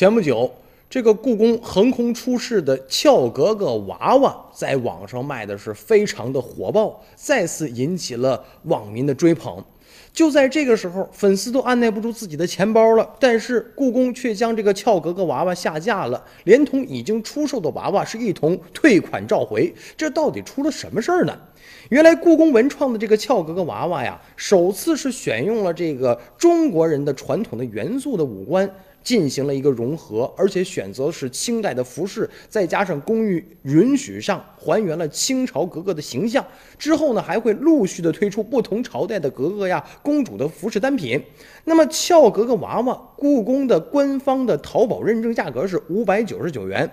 前不久，这个故宫横空出世的俏格格娃娃在网上卖的是非常的火爆，再次引起了网民的追捧。就在这个时候，粉丝都按耐不住自己的钱包了，但是故宫却将这个俏格格娃娃下架了，连同已经出售的娃娃是一同退款召回。这到底出了什么事儿呢？原来故宫文创的这个俏格格娃娃呀，首次是选用了这个中国人的传统的元素的五官。进行了一个融合，而且选择是清代的服饰，再加上工艺允许上还原了清朝格格的形象。之后呢，还会陆续的推出不同朝代的格格呀、公主的服饰单品。那么俏格格娃娃，故宫的官方的淘宝认证价格是五百九十九元。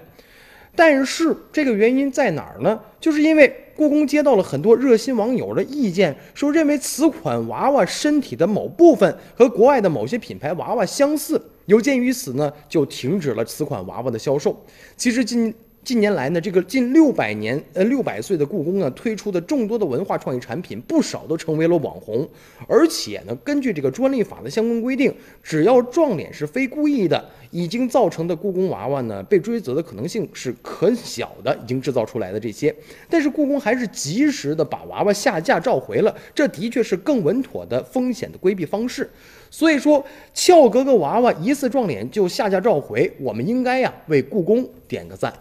但是这个原因在哪儿呢？就是因为故宫接到了很多热心网友的意见，说认为此款娃娃身体的某部分和国外的某些品牌娃娃相似。有鉴于此呢，就停止了此款娃娃的销售。其实今近年来呢，这个近六百年呃六百岁的故宫呢，推出的众多的文化创意产品，不少都成为了网红。而且呢，根据这个专利法的相关规定，只要撞脸是非故意的，已经造成的故宫娃娃呢，被追责的可能性是很小的。已经制造出来的这些，但是故宫还是及时的把娃娃下架召回了，这的确是更稳妥的风险的规避方式。所以说，俏格格娃娃疑似撞脸就下架召回，我们应该呀为故宫点个赞。